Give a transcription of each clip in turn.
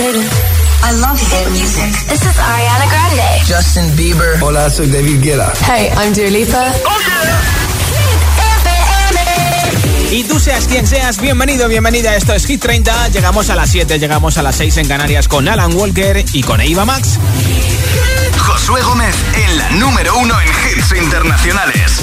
I love hit music. This is Ariana Grande. Justin Bieber. Hola, soy David Guetta. Hey, I'm Dua Lipa. Oh, y tú seas quien seas, bienvenido, bienvenida. Esto es Hit 30. Llegamos a las 7, llegamos a las 6 en Canarias con Alan Walker y con Eva Max. Josué Gómez en la número uno en hits internacionales.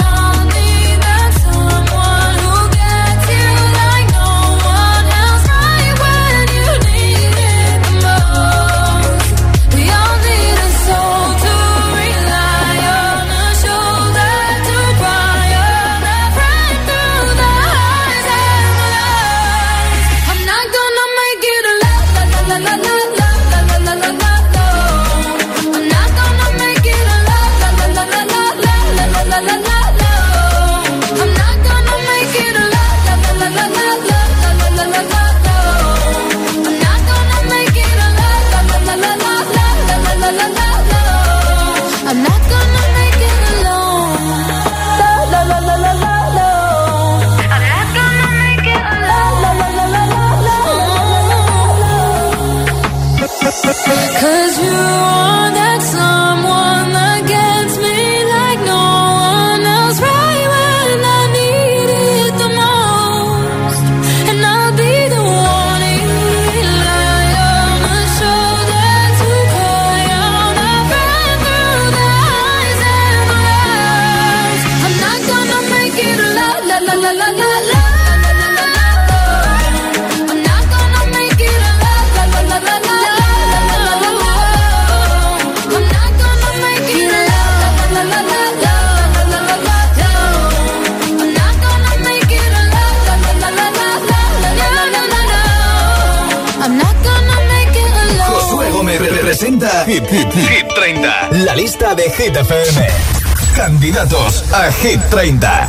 30.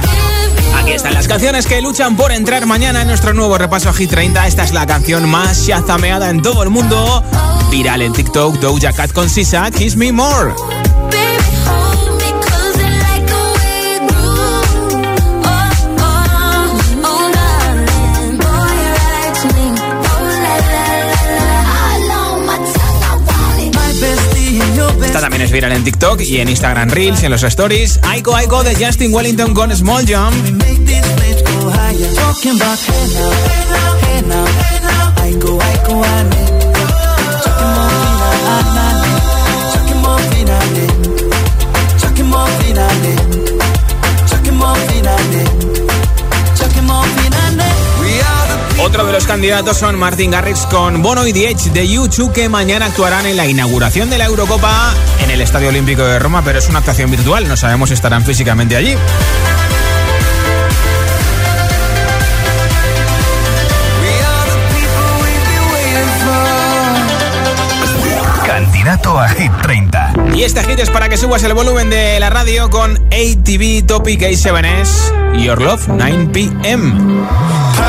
Aquí están las canciones que luchan por entrar mañana en nuestro nuevo repaso Hit 30. Esta es la canción más shazameada en todo el mundo. Viral en TikTok, Doja Cat con Sisa, Kiss Me More. También es viral en TikTok y en Instagram Reels y en los stories. Aiko Aiko de Justin Wellington con Small Jump. Otro de los candidatos son Martin Garrix con Bono y The Edge de YouTube que mañana actuarán en la inauguración de la Eurocopa en el Estadio Olímpico de Roma, pero es una actuación virtual, no sabemos si estarán físicamente allí. Candidato a Hit 30. Y este hit es para que subas el volumen de la radio con ATV Topic A7S Your Love 9 PM.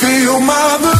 Feel my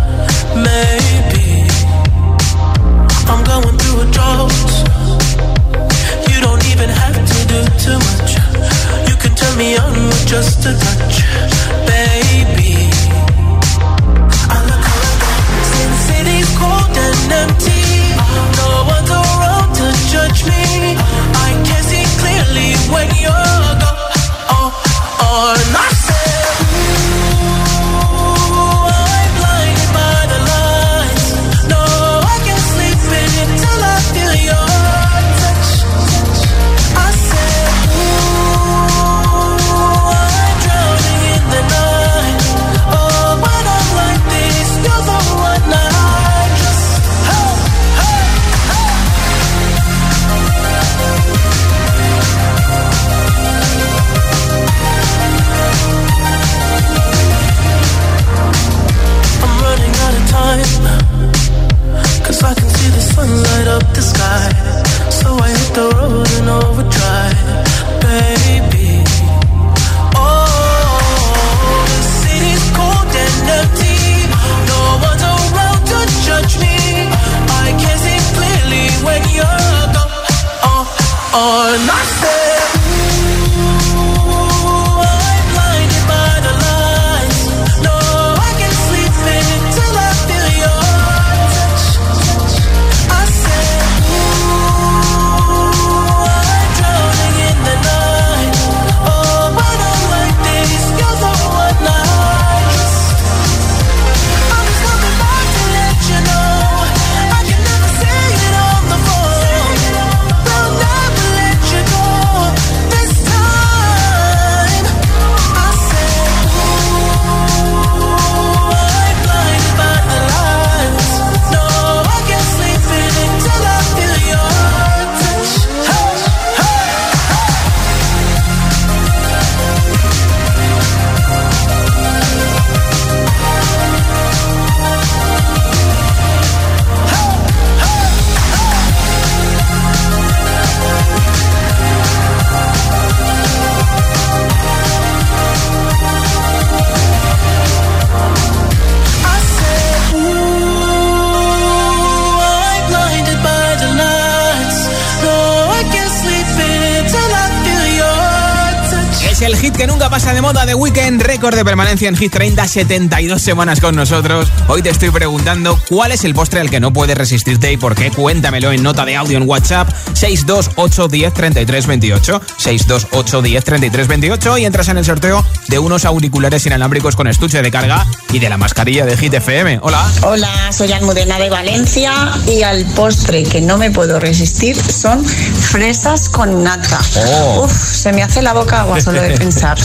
récord de permanencia en Hit 30, 72 semanas con nosotros. Hoy te estoy preguntando cuál es el postre al que no puedes resistirte y por qué. Cuéntamelo en nota de audio en WhatsApp 628 10 33 28. 628 10 33 28 y entras en el sorteo de unos auriculares inalámbricos con estuche de carga y de la mascarilla de Hit FM. Hola. Hola, soy Almudena de Valencia y al postre que no me puedo resistir son fresas con nata. Oh. Uf, se me hace la boca agua solo de pensar.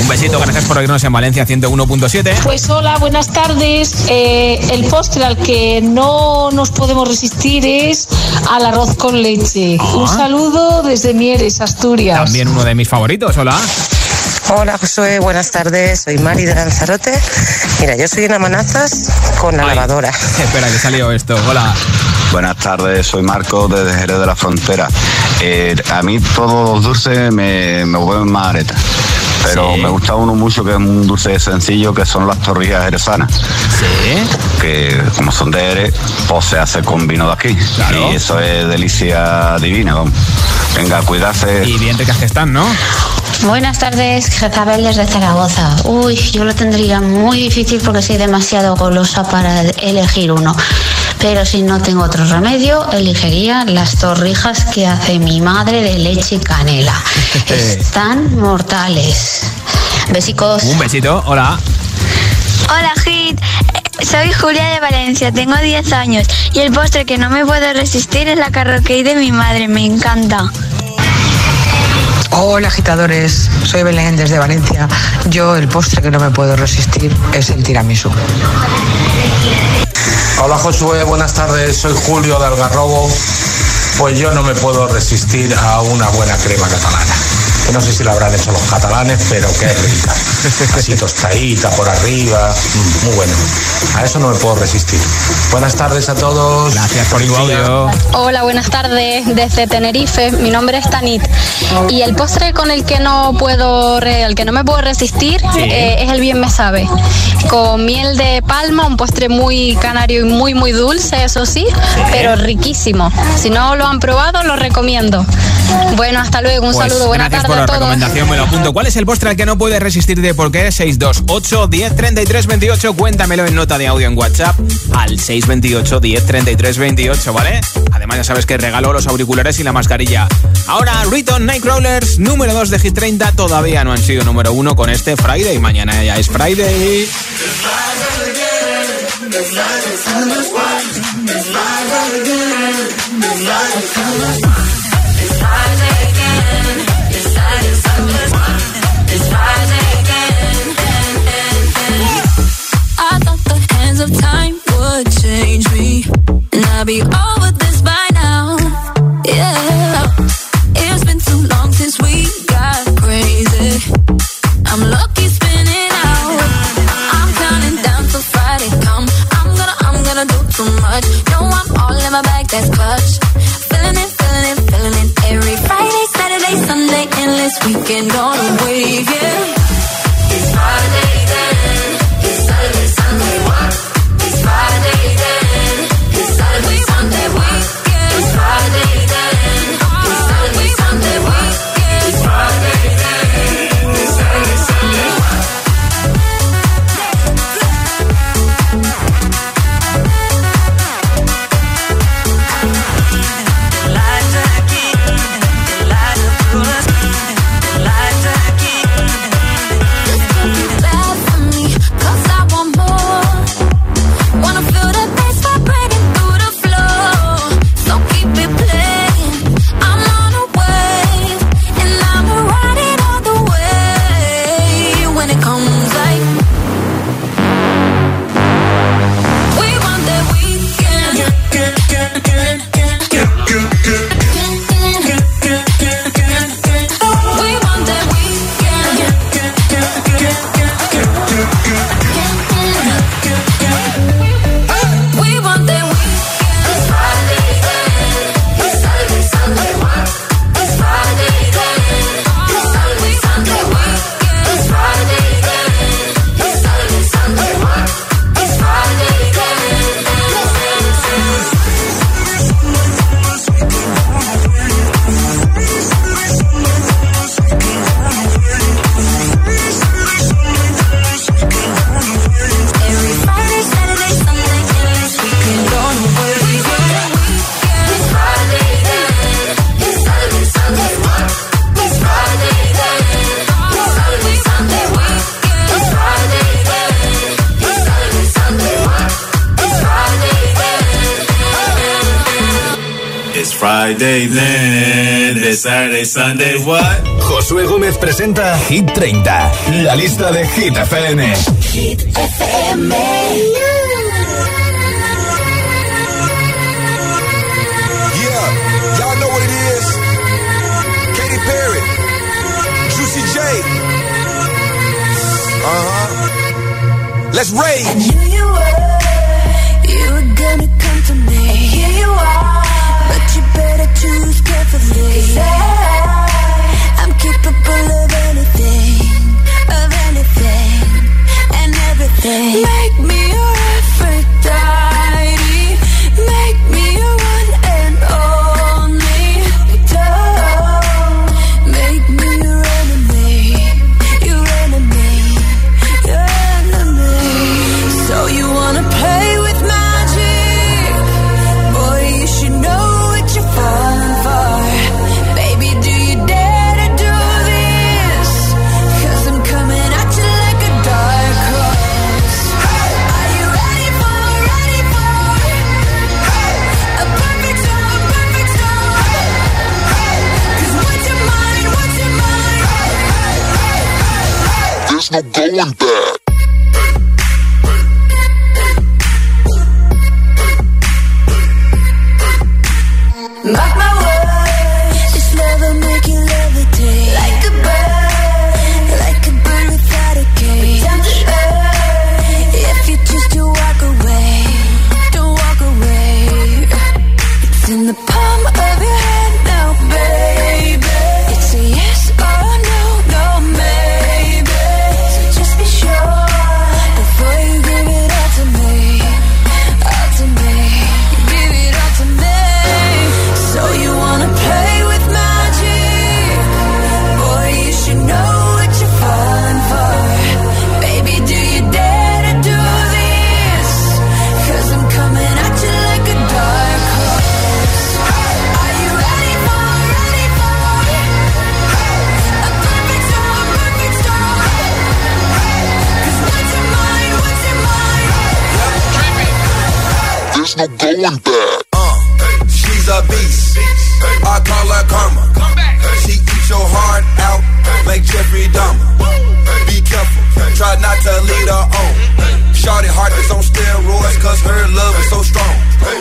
Un besito, gracias por oírnos en Valencia 101.7. Pues hola, buenas tardes. Eh, el postre al que no nos podemos resistir es al arroz con leche. Ah. Un saludo desde Mieres, Asturias. También uno de mis favoritos, hola. Hola Josué, buenas tardes, soy Mari de Lanzarote. Mira, yo soy en amenazas con la Ay. lavadora. Espera, que salió esto. Hola. Buenas tardes, soy Marco desde Jerez de la Frontera. Eh, a mí todos los dulces me, me vuelven más aretas. Pero Sí. me gusta uno mucho que es un dulce sencillo que son las torrijas jerezanas. Sí. Que como son de Jerez, pues se hace con vino de aquí. Claro. Y eso es delicia divina. vamos. Venga, cuidarse. Y bien ricas que están, ¿no? Buenas tardes, Jezabel desde Zaragoza. Uy, yo lo tendría muy difícil porque soy demasiado golosa para elegir uno. Pero si no tengo otro remedio, elegiría las torrijas que hace mi madre de leche y canela. Están mortales. Besicos. Un besito, hola. Hola, Hit. Eh, Soy Julia de Valencia, tengo 10 años y el postre que no me puedo resistir es la carroquey de mi madre, me encanta. Hola agitadores, soy Belén desde Valencia. Yo el postre que no me puedo resistir es el tiramisú. Hola Josué, buenas tardes, soy Julio de Algarrobo. Pues yo no me puedo resistir a una buena crema catalana. Que no sé si la habrán hecho los catalanes, pero qué rica. Así tostadita por arriba, mm, muy bueno. A eso no me puedo resistir. Buenas tardes a todos. Gracias por tu audio. Hola, buenas tardes desde Tenerife. Mi nombre es Tanit y el postre con el que no puedo, re- al que no me puedo resistir Sí. eh, es el bien me sabe, con miel de palma, un postre muy canario y muy muy dulce, eso sí, pero riquísimo. Si no lo han probado, lo recomiendo. Bueno, hasta luego, un Pues saludo, buena gracias tarde por recomendación, me lo apunto. ¿Cuál es el postre al que no puedes resistir de por qué? 628 10 33 28. Cuéntamelo en nota de audio en WhatsApp al 628 10 33 28, ¿vale? Además, ya sabes que regalo los auriculares y la mascarilla. Ahora, Riton Nightcrawlers, número 2 de Hit 30, todavía no han sido número 1 con este Friday. Mañana ya es Friday. Friday, then Saturday, Sunday, what? Josué Gómez presenta Hit 30, la lista de Hit FM. Hit FM. Yeah, y'all know what it is. Katy Perry, Juicy J. Uh huh. Let's rage. Choose no going back.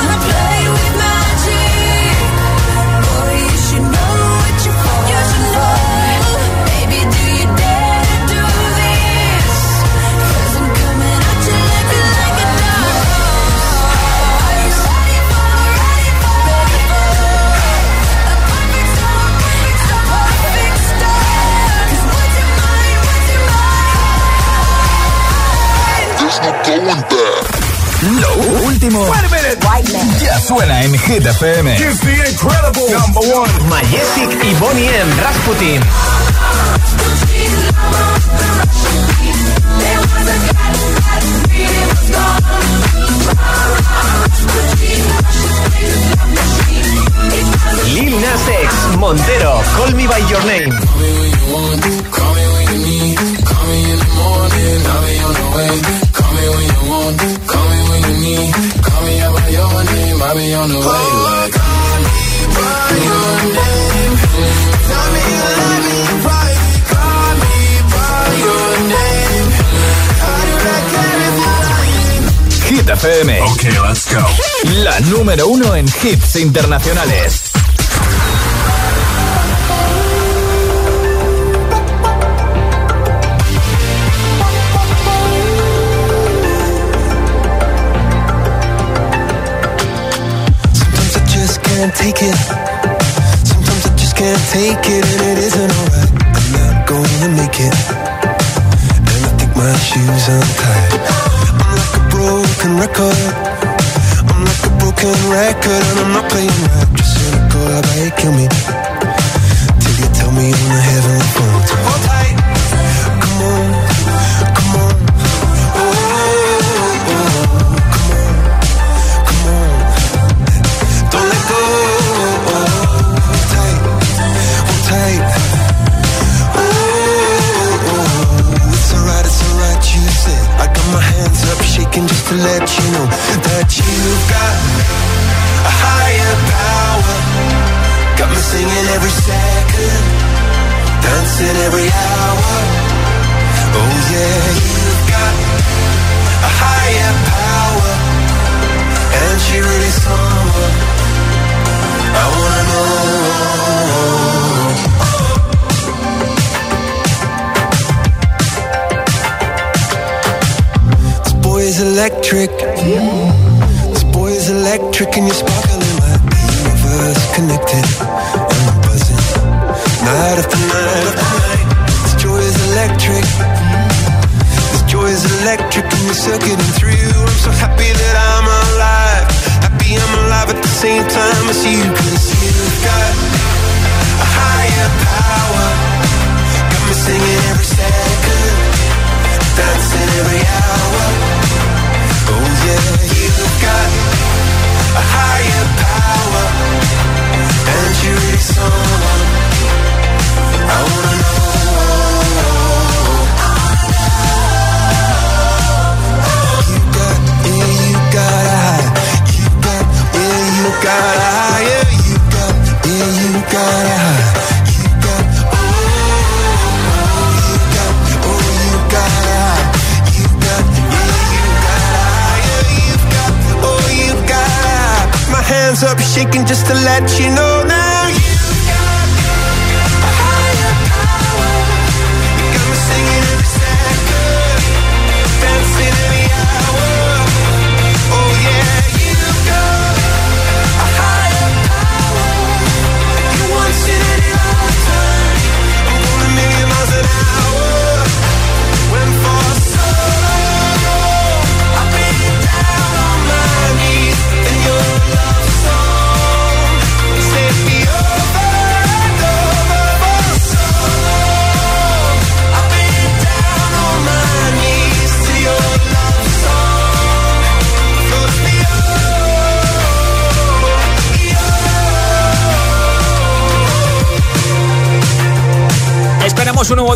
wanna play. Suena en Hit FM. Majestic y Bonnie M. Rasputin. FM. Ok, let's go. La número uno en hits internacionales. Sometimes I just can't take it. Sometimes I just can't take it, and it isn't alright. I'm not gonna make it. And I think my shoes untied. Broken record. I'm like a broken record, and I'm not playing right. control, I bet kill me. Till you tell me on the heavenly phone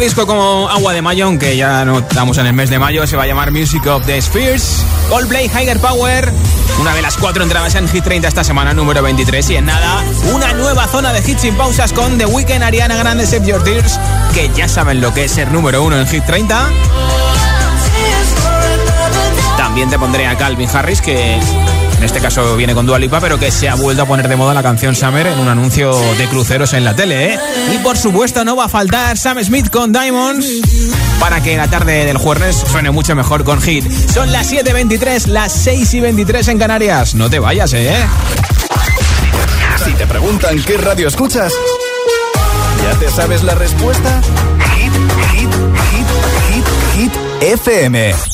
disco como Agua de Mayo, aunque ya no estamos en el mes de mayo. Se va a llamar Music of the Spheres. Coldplay, Higher Power. Una de las cuatro entradas en Hit 30 esta semana, número 23. Y en nada, una nueva zona de hits sin pausas con The Weeknd, Ariana Grande, Save Your Tears. Que ya saben lo que es ser número uno en Hit 30. También te pondré a Calvin Harris, que en este caso viene con Dua Lipa, pero que se ha vuelto a poner de moda la canción Summer en un anuncio de cruceros en la tele, ¿eh? Y por supuesto no va a faltar Sam Smith con Diamonds para que la tarde del jueves suene mucho mejor con Hit. Son las 7.23, las 6 y 23 en Canarias. No te vayas, ¿eh? Si te preguntan qué radio escuchas, ¿ya te sabes la respuesta? Hit, hit, hit, hit, hit, FM.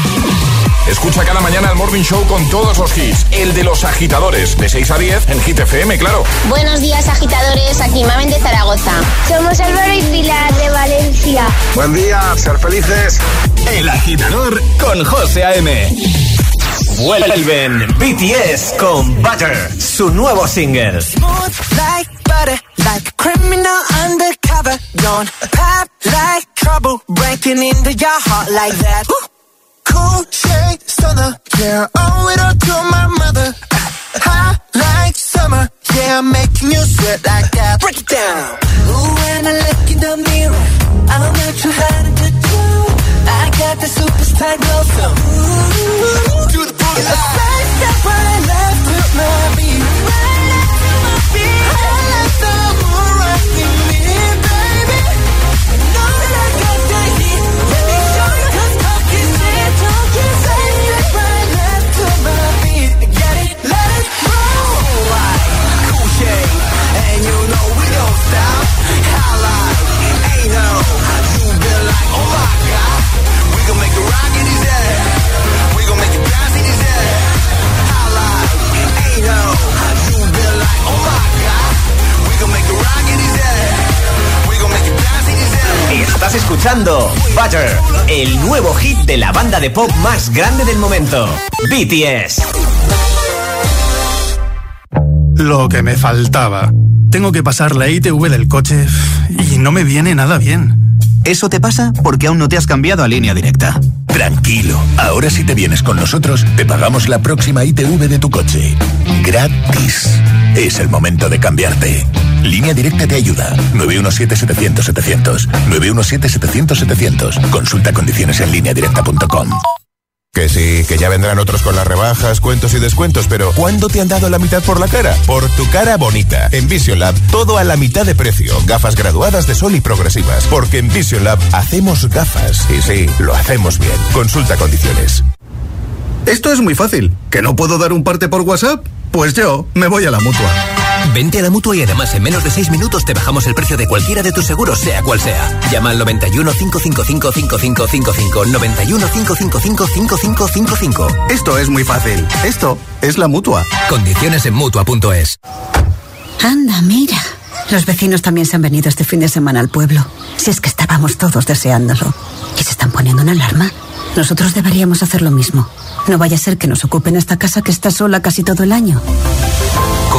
Escucha cada mañana el Morning Show con todos los hits. El de los agitadores, de 6 a 10 en Hit FM, claro. Buenos días, agitadores. Aquí Mamen de Zaragoza. Somos Álvaro y Pilar de Valencia. Buen día, ser felices. El agitador con José A.M. Vuelven BTS con Butter, su nuevo single. Smooth like butter, like a criminal undercover. Don't pop like trouble, breaking into your heart like that. Cool shade stunner, yeah, owe it all to my mother. Hot like summer, yeah, I'm making you sweat like that. Break it down. Ooh, when I look in the mirror, I'm not too hard to do. I got the superstar glow, so ooh, do the boogie. A side step right left to my beat. Right left to my beat. I like the Estás escuchando Butter, el nuevo hit de la banda de pop más grande del momento, BTS. Lo que me faltaba. Tengo que pasar la ITV del coche y no me viene nada bien. Eso te pasa porque aún no te has cambiado a línea directa. Tranquilo, ahora si te vienes con nosotros, te pagamos la próxima ITV de tu coche. Gratis. Es el momento de cambiarte. Línea Directa te ayuda. 917-700-700. 917-700-700. Consulta condiciones en lineadirecta.com. Que sí, que ya vendrán otros con las rebajas, cuentos y descuentos, pero ¿cuándo te han dado la mitad por la cara? Por tu cara bonita. En Vision Lab, todo a la mitad de precio. Gafas graduadas de sol y progresivas. Porque en Vision Lab hacemos gafas. Y sí, lo hacemos bien. Consulta condiciones. Esto es muy fácil. ¿Que no puedo dar un parte por WhatsApp? Pues yo me voy a la mutua. Vente a la mutua y además en menos de 6 minutos te bajamos el precio de cualquiera de tus seguros, sea cual sea. Llama al 91 555 5555. 91 555 5555. Esto es muy fácil. Esto es la mutua. Condiciones en mutua.es. Anda, mira. Los vecinos también se han venido este fin de semana al pueblo. Si es que estábamos todos deseándolo. ¿Y se están poniendo una alarma? Nosotros deberíamos hacer lo mismo. No vaya a ser que nos ocupen esta casa que está sola casi todo el año.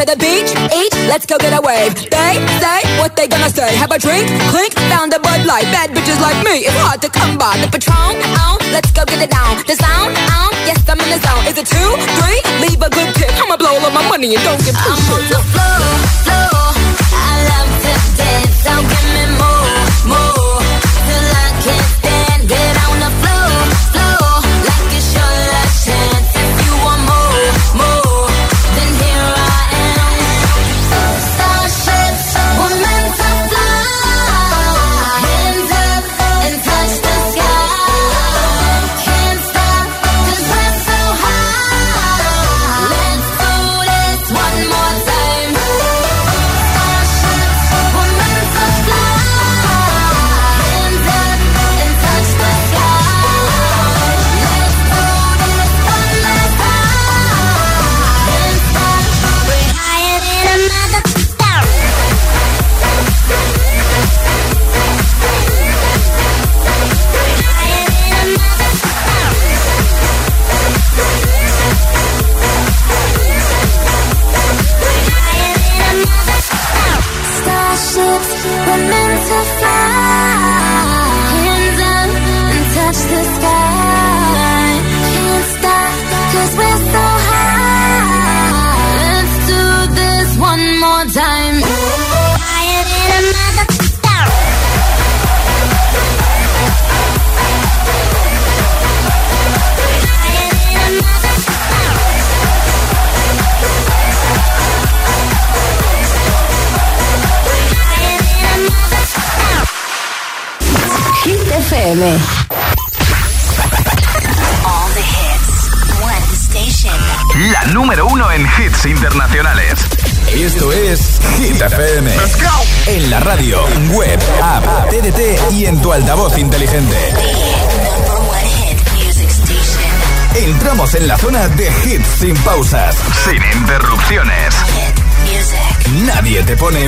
to the beach, eat, let's go get a wave. They say what they gonna say. Have a drink, clink, found a Bud Light. Bad bitches like me, it's hard to come by. The Patron, on, let's go get it down. The sound, on, yes I'm in the zone. Is it two, three? Leave a good tip. I'ma blow all my money and don't give two I'm on the floor, floor. I love to dance, so give me more, more. Till I can't stand,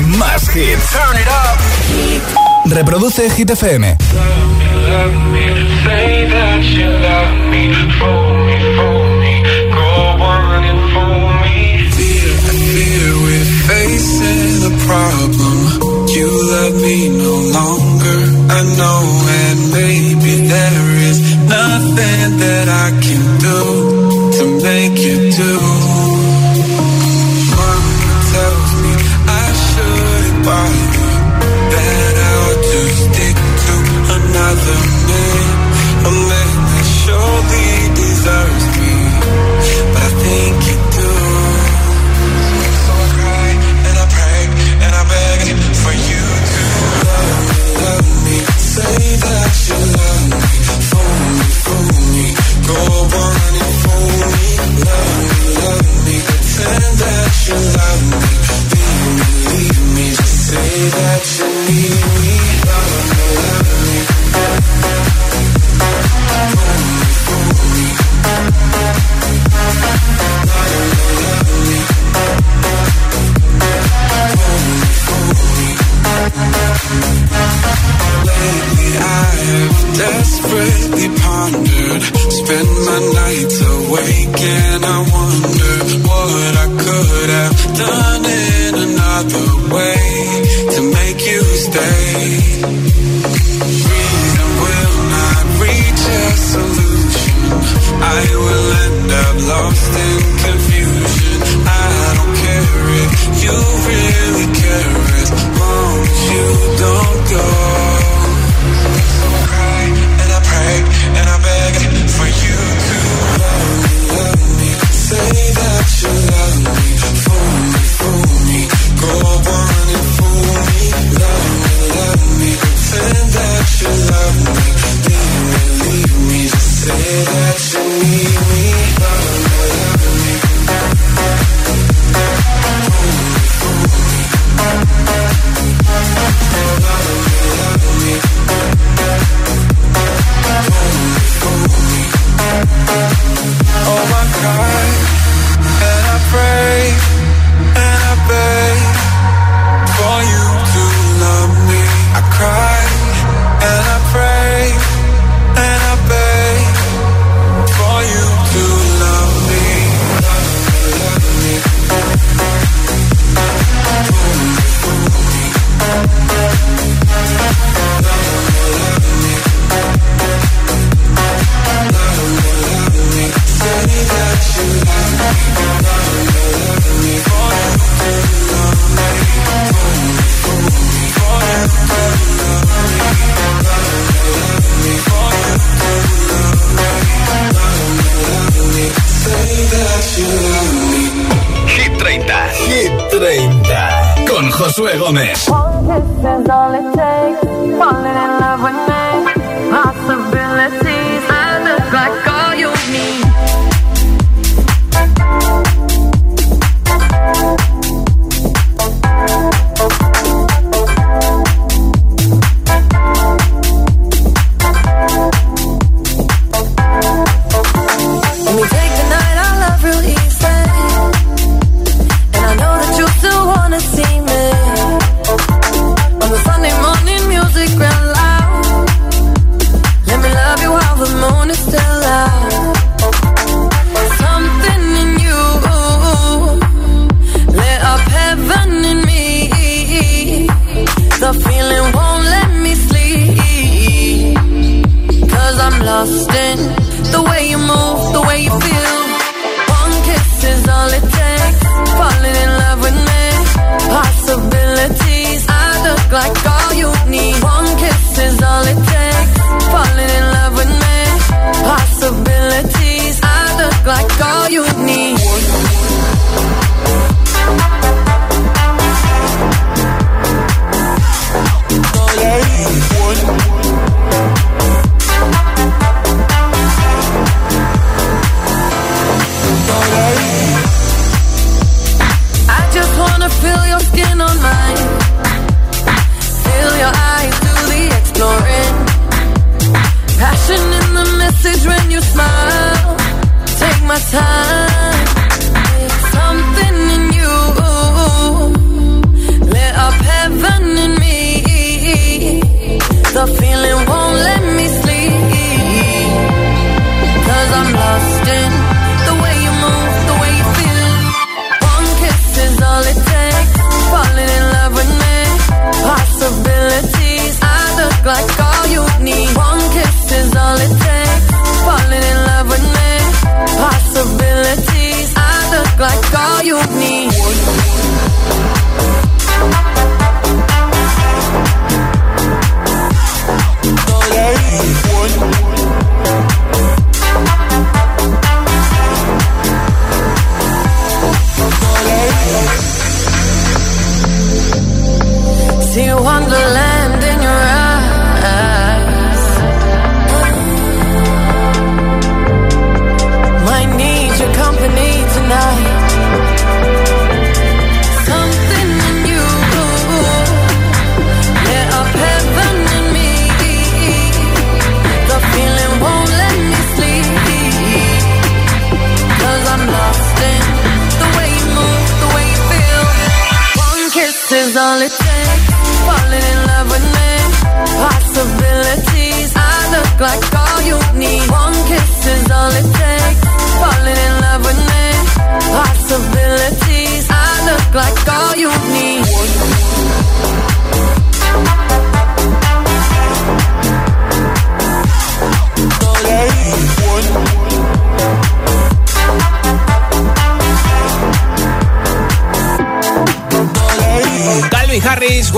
Más hits. Reproduce Hit FM.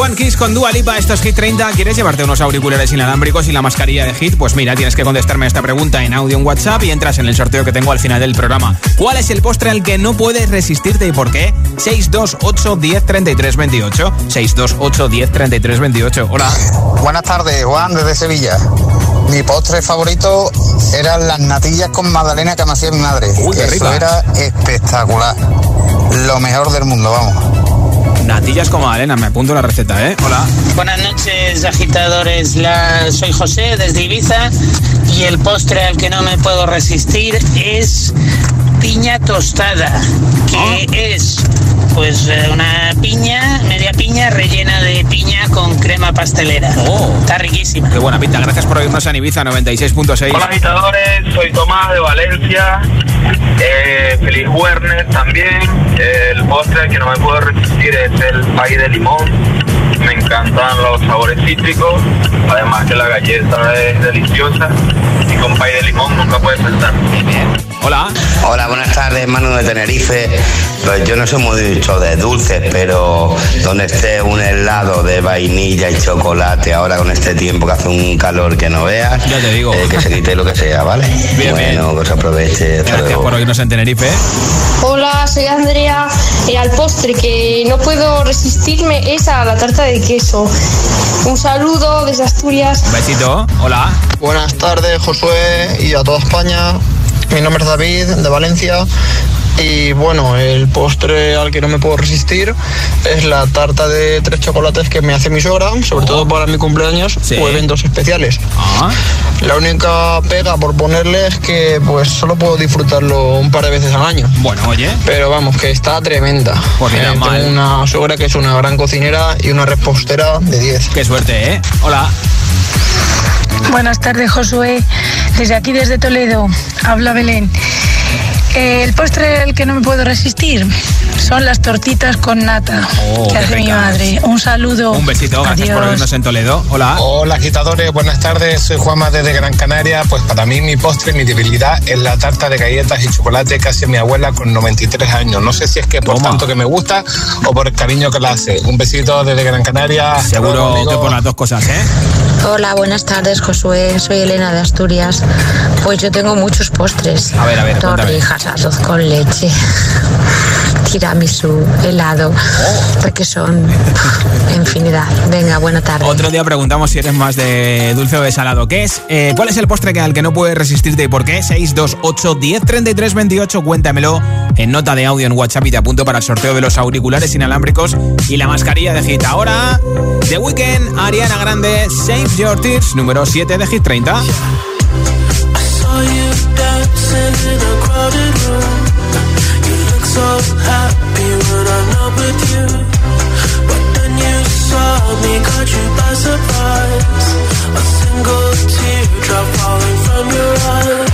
One Kiss con Dua Lipa, esto es Hit 30. ¿Quieres llevarte unos auriculares inalámbricos y la mascarilla de Hit? Pues mira, tienes que contestarme esta pregunta en audio en WhatsApp y entras en el sorteo que tengo al final del programa. ¿Cuál es el postre al que no puedes resistirte y por qué? 628 10 33 28. 628 10 33 28. Hola. Buenas tardes, Juan, desde Sevilla. Mi postre favorito eran las natillas con magdalena que me hacía mi madre. Uy, qué Eso rica. era espectacular. Lo mejor del mundo, vamos. Natillas como Elena, me apunto la receta, ¿eh? Hola. Buenas noches, agitadores. Soy José desde Ibiza y el postre al que no me puedo resistir es piña tostada, que es pues eh, una piña, media piña rellena de piña con crema pastelera. Está riquísima. Qué buena pinta. Gracias por oírnos en Ibiza 96.6. Hola agitadores, soy Tomás de Valencia, eh, feliz Wernes también, el postre que no me puedo resistir es el pay de limón, me encantan los sabores cítricos, además que la galleta es deliciosa y con pay de limón nunca puedes faltar. Hola. Hola, buenas tardes, Manu de Tenerife. Pues yo no soy mucho de dulces, pero donde esté un helado de vainilla y chocolate, ahora con este tiempo que hace un calor que no veas, Ya te digo. eh, que se quite lo que sea, ¿vale? Bien, bueno, que os aproveche. Hasta Gracias luego. por oírnos en Tenerife. Hola, soy Andrea. Y al postre que no puedo resistirme es a la tarta de queso. Un saludo desde Asturias. Besito. Hola. Buenas tardes, Josué, y a toda España. Mi nombre es David, de Valencia. Y bueno, el postre al que no me puedo resistir es la tarta de tres chocolates que me hace mi suegra, sobre todo para mi cumpleaños o eventos especiales. Ah. La única pega por ponerle es que pues solo puedo disfrutarlo un par de veces al año. Bueno, oye. Pero vamos, que está tremenda. Pues mira, Eh, mal. tengo una suegra que es una gran cocinera y una repostera de 10. Qué suerte, ¿eh? Hola. Buenas tardes, Josué. Desde aquí, desde Toledo, habla Belén. Eh, el postre al que no me puedo resistir son las tortitas con nata Oh, que qué hace mi madre. Un saludo. Un besito. Gracias por oírnos en Toledo. Hola. Hola agitadores, buenas tardes, soy Juanma desde Gran Canaria. Pues para mí mi postre, mi debilidad es la tarta de galletas y chocolate que hace mi abuela con 93 años. No sé si es que por tanto que me gusta o por el cariño que la hace. Un besito desde Gran Canaria. Seguro que por las dos cosas, ¿eh? Hola, buenas tardes, Josué. Soy Elena de Asturias. Pues yo tengo muchos postres. A ver, a ver. Torrijas, arroz con leche, tiramisú, helado, porque son infinidad. Venga, buena tarde. Otro día preguntamos si eres más de dulce o de salado. ¿Qué es? Eh, ¿Cuál es el postre que, al que no puedes resistirte y por qué? 628 10 33 28. Cuéntamelo en nota de audio en WhatsApp y te apunto para el sorteo de los auriculares inalámbricos y la mascarilla de Hit. Ahora, The Weeknd, Ariana Grande, Save Tears, número 7 de Hit 30. saw you dancing in a crowded room. You look so happy when I'm not with you. But then you saw me, caught you by surprise. A single teardrop falling from your eye.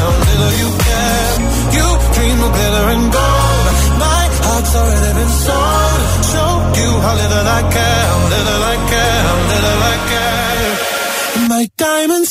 of glitter and gold. My heart's already been sold. Show you how little I care, little I care, little I care. My diamonds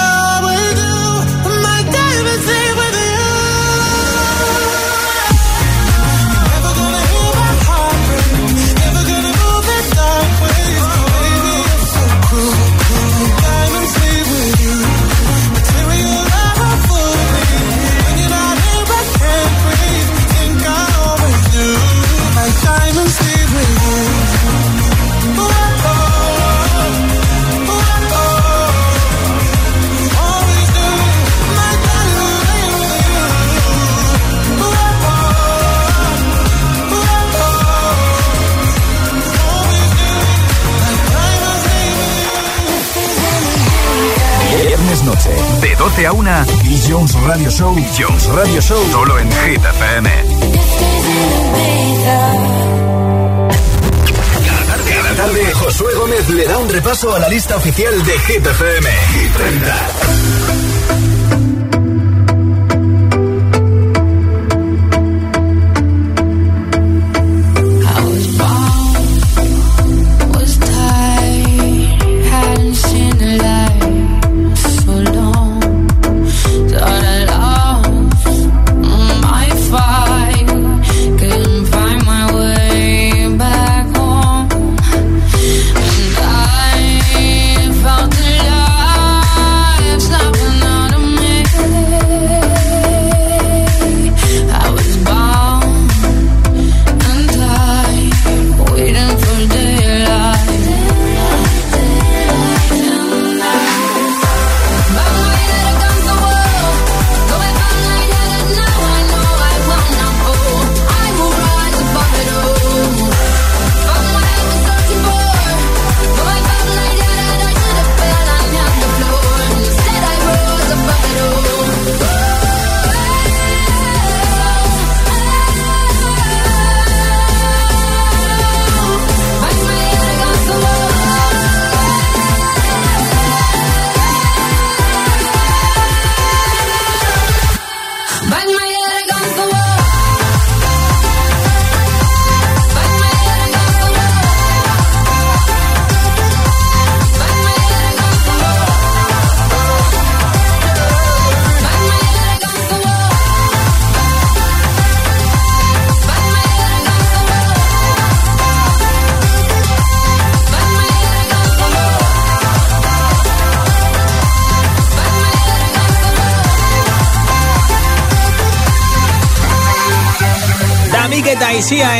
12 a 1, y Jones Radio Show. Jones Radio Show, solo en Hit FM. Cada tarde, cada tarde, Josué Gómez le da un repaso a la lista oficial de Hit FM. Hit 30.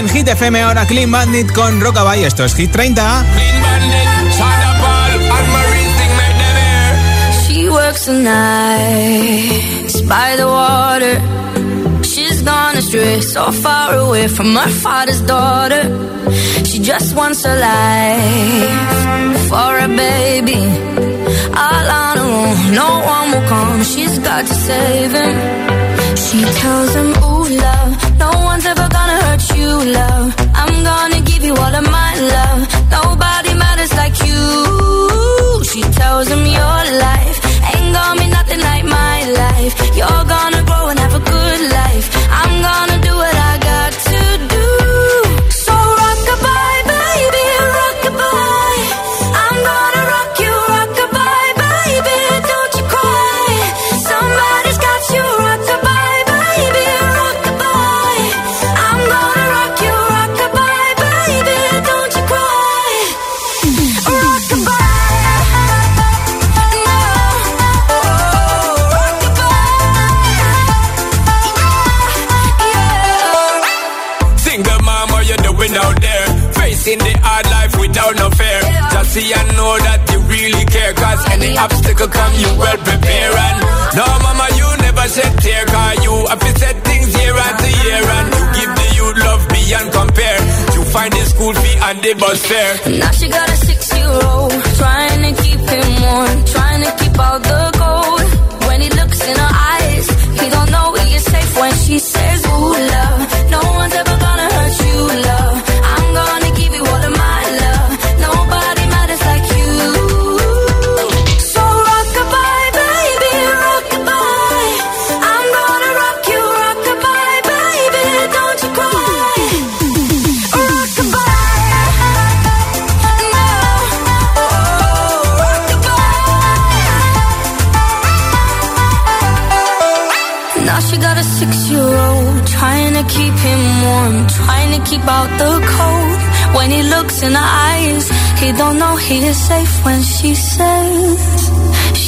en Hit FM. Ahora Clean Bandit con Rockabye. Esto es Hit 30. Clean Bandit, Sana Paul, thing She works the nights by the water. She's gone astray, so far away from her father's daughter. She just wants a life.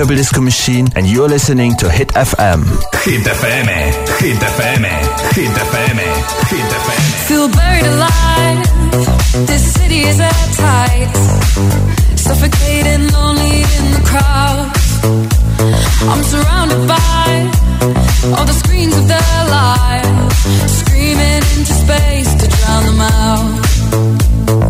Turntable Disco Machine, and you're listening to Hit FM. Hit FM, eh? Hit FM, eh? Hit FM, eh? Hit FM. Feel buried alive. This city is at. Suffocating, lonely in the crowd. I'm surrounded by all the screens of their lives, screaming into space to drown them out.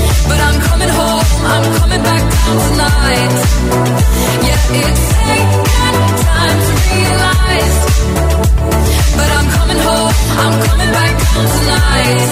But I'm coming home, I'm coming back down tonight. Yeah, it's taken time to realize. But I'm coming home, I'm coming back down tonight.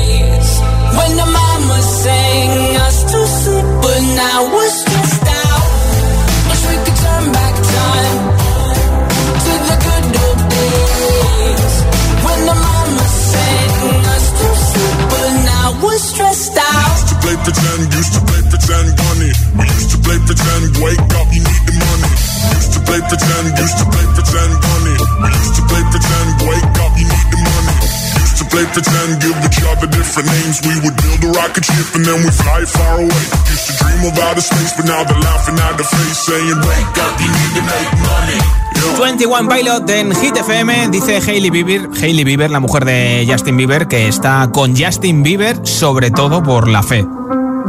play pretend, give each other different names. We would build a rocket ship and then we fly far away. Used to dream of outer space, but now they're laughing at the face, saying, wake up, you need to make money. 21 Pilot en Hit FM dice Hailey Bieber, Hailey Bieber, la mujer de Justin Bieber, que está con Justin Bieber sobre todo por la fe.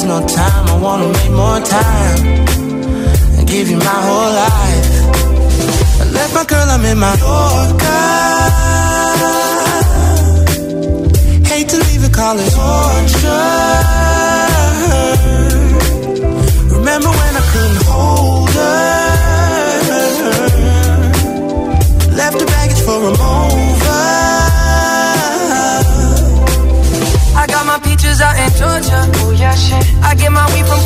There's no time, I wanna make more time and give you my whole life. I left my girl, I'm in my Yorker. Hate to leave it, call